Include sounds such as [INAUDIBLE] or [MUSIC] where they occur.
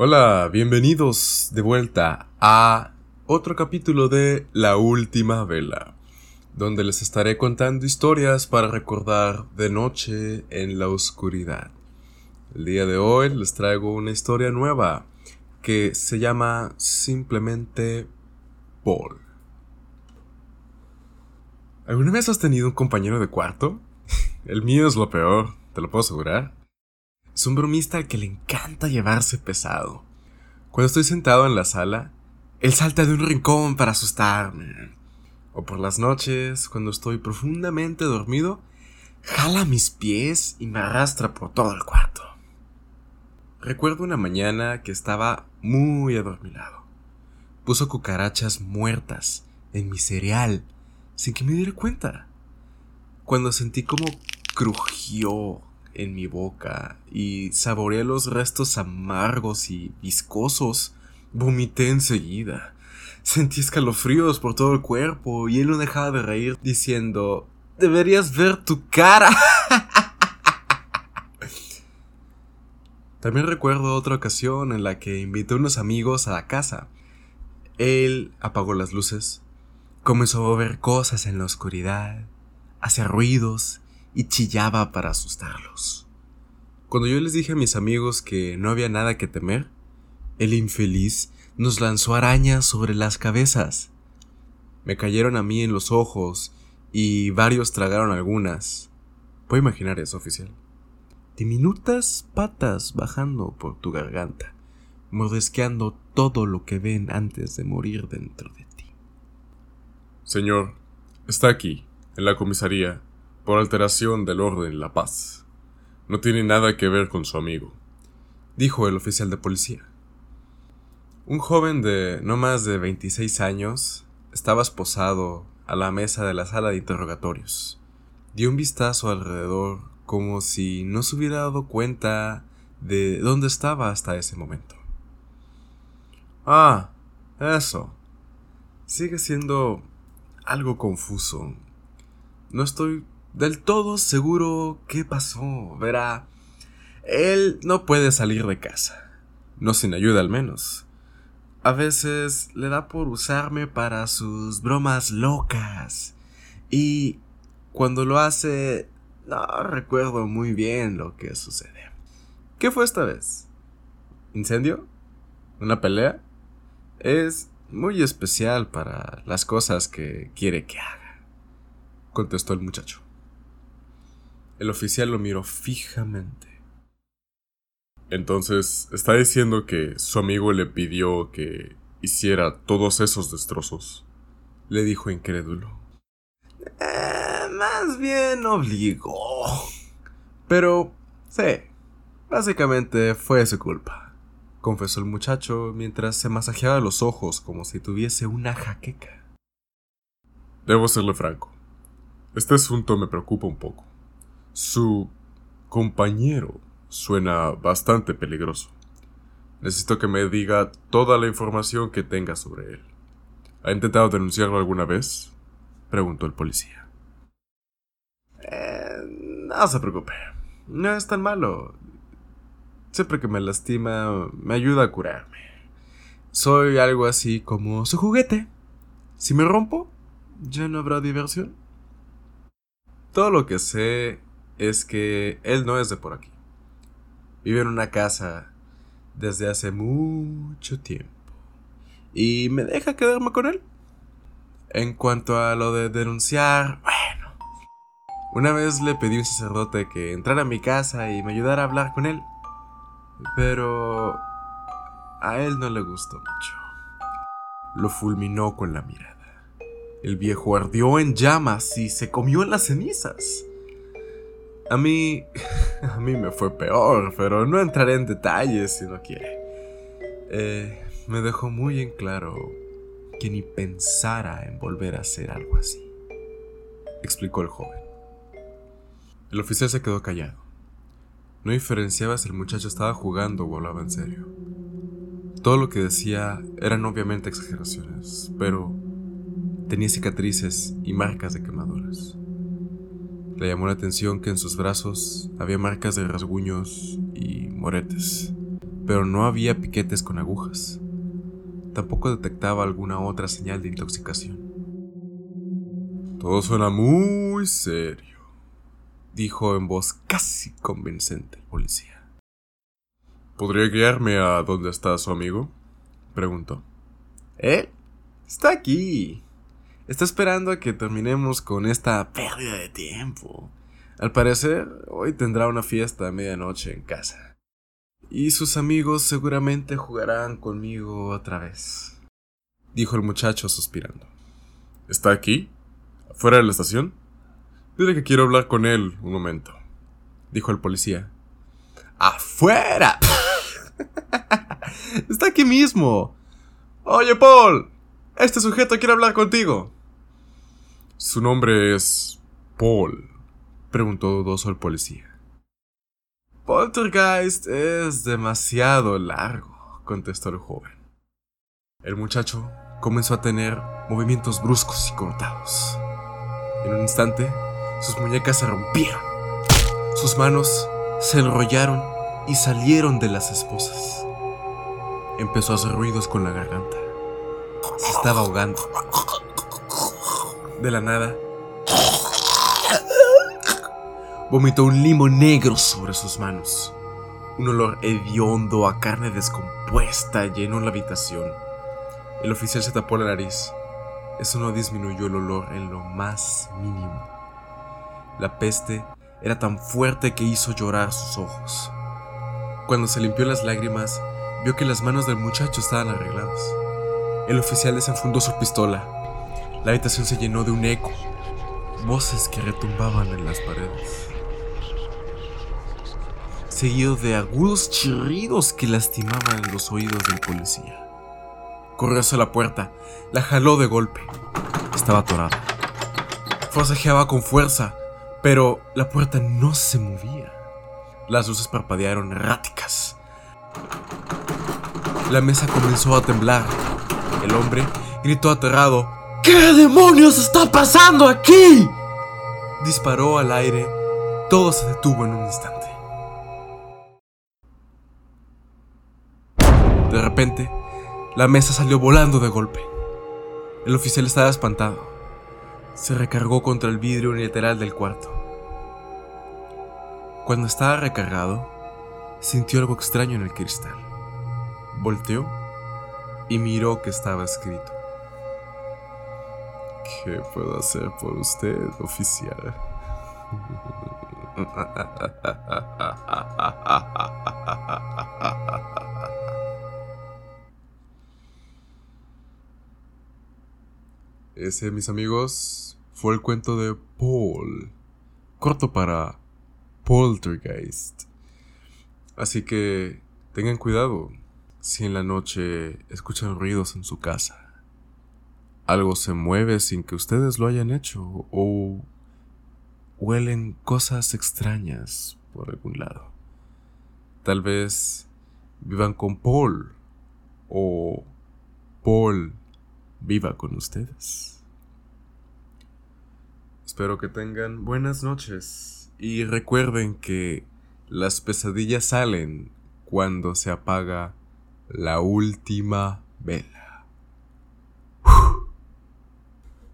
Hola, bienvenidos de vuelta a otro capítulo de La Última Vela, donde les estaré contando historias para recordar de noche en la oscuridad. El día de hoy les traigo una historia nueva que se llama simplemente Paul. ¿Alguna vez has tenido un compañero de cuarto? [LAUGHS] El mío es lo peor, te lo puedo asegurar. Es un bromista al que le encanta llevarse pesado. Cuando estoy sentado en la sala, él salta de un rincón para asustarme. O por las noches, cuando estoy profundamente dormido, jala mis pies y me arrastra por todo el cuarto. Recuerdo una mañana que estaba muy adormilado. Puso cucarachas muertas en mi cereal sin que me diera cuenta. Cuando sentí como crujió en mi boca y saboreé los restos amargos y viscosos, vomité enseguida. Sentí escalofríos por todo el cuerpo y él no dejaba de reír diciendo, deberías ver tu cara. [LAUGHS] También recuerdo otra ocasión en la que invité a unos amigos a la casa. Él apagó las luces, comenzó a ver cosas en la oscuridad, hacía ruidos y chillaba para asustarlos. Cuando yo les dije a mis amigos que no había nada que temer, el infeliz nos lanzó arañas sobre las cabezas. Me cayeron a mí en los ojos y varios tragaron algunas. Puedo imaginar eso, oficial. Diminutas patas bajando por tu garganta, mordisqueando todo lo que ven antes de morir dentro de ti. Señor, está aquí, en la comisaría, por alteración del orden y la paz. No tiene nada que ver con su amigo, dijo el oficial de policía. Un joven de no más de 26 años estaba esposado a la mesa de la sala de interrogatorios. Dio un vistazo alrededor como si no se hubiera dado cuenta de dónde estaba hasta ese momento. Ah, eso. Sigue siendo algo confuso. No estoy del todo seguro qué pasó. Verá, él no puede salir de casa. No sin ayuda al menos. A veces le da por usarme para sus bromas locas. Y cuando lo hace, no recuerdo muy bien lo que sucede. ¿Qué fue esta vez? ¿Incendio? ¿Una pelea? Es muy especial para las cosas que quiere que haga, contestó el muchacho. El oficial lo miró fijamente. Entonces, ¿está diciendo que su amigo le pidió que hiciera todos esos destrozos? Le dijo incrédulo. Eh, más bien obligó. Pero, sí, básicamente fue su culpa, confesó el muchacho mientras se masajeaba los ojos como si tuviese una jaqueca. Debo serle franco. Este asunto me preocupa un poco. Su compañero suena bastante peligroso. Necesito que me diga toda la información que tenga sobre él. ¿Ha intentado denunciarlo alguna vez? preguntó el policía. Eh, no se preocupe. No es tan malo. Siempre que me lastima, me ayuda a curarme. Soy algo así como su juguete. Si me rompo, ya no habrá diversión. Todo lo que sé es que él no es de por aquí. Vive en una casa desde hace mucho tiempo. Y me deja quedarme con él. En cuanto a lo de denunciar, bueno. Una vez le pedí a un sacerdote que entrara a mi casa y me ayudara a hablar con él. Pero a él no le gustó mucho. Lo fulminó con la mirada. El viejo ardió en llamas y se comió en las cenizas. A mí... [LAUGHS] A mí me fue peor, pero no entraré en detalles si no quiere. Eh, me dejó muy en claro que ni pensara en volver a hacer algo así, explicó el joven. El oficial se quedó callado. No diferenciaba si el muchacho estaba jugando o hablaba en serio. Todo lo que decía eran obviamente exageraciones, pero tenía cicatrices y marcas de quemaduras. Le llamó la atención que en sus brazos había marcas de rasguños y moretes, pero no había piquetes con agujas. Tampoco detectaba alguna otra señal de intoxicación. Todo suena muy serio, dijo en voz casi convincente el policía. ¿Podría guiarme a dónde está su amigo? preguntó. Él está aquí. Está esperando a que terminemos con esta pérdida de tiempo. Al parecer, hoy tendrá una fiesta a medianoche en casa. Y sus amigos seguramente jugarán conmigo otra vez. Dijo el muchacho suspirando. ¿Está aquí? ¿Fuera de la estación? Dile que quiero hablar con él un momento. Dijo el policía. ¡Afuera! [LAUGHS] Está aquí mismo. Oye, Paul. Este sujeto quiere hablar contigo. Su nombre es Paul, preguntó dudoso el policía. Poltergeist es demasiado largo, contestó el joven. El muchacho comenzó a tener movimientos bruscos y cortados. En un instante, sus muñecas se rompieron. Sus manos se enrollaron y salieron de las esposas. Empezó a hacer ruidos con la garganta. Se estaba ahogando. De la nada, vomitó un limo negro sobre sus manos. Un olor hediondo a carne descompuesta llenó la habitación. El oficial se tapó la nariz. Eso no disminuyó el olor en lo más mínimo. La peste era tan fuerte que hizo llorar sus ojos. Cuando se limpió las lágrimas, vio que las manos del muchacho estaban arregladas. El oficial desenfundó su pistola. La habitación se llenó de un eco, voces que retumbaban en las paredes, seguido de agudos chirridos que lastimaban los oídos del policía. Corrió hacia la puerta, la jaló de golpe. Estaba atorada. Forcejeaba con fuerza, pero la puerta no se movía. Las luces parpadearon erráticas. La mesa comenzó a temblar. El hombre gritó aterrado. ¿Qué demonios está pasando aquí? Disparó al aire. Todo se detuvo en un instante. De repente, la mesa salió volando de golpe. El oficial estaba espantado. Se recargó contra el vidrio unilateral del cuarto. Cuando estaba recargado, sintió algo extraño en el cristal. Volteó y miró que estaba escrito. ¿Qué puedo hacer por usted, oficial? Ese, mis amigos, fue el cuento de Paul. Corto para poltergeist. Así que tengan cuidado si en la noche escuchan ruidos en su casa. Algo se mueve sin que ustedes lo hayan hecho o huelen cosas extrañas por algún lado. Tal vez vivan con Paul o Paul viva con ustedes. Espero que tengan buenas noches. Y recuerden que las pesadillas salen cuando se apaga la última vela.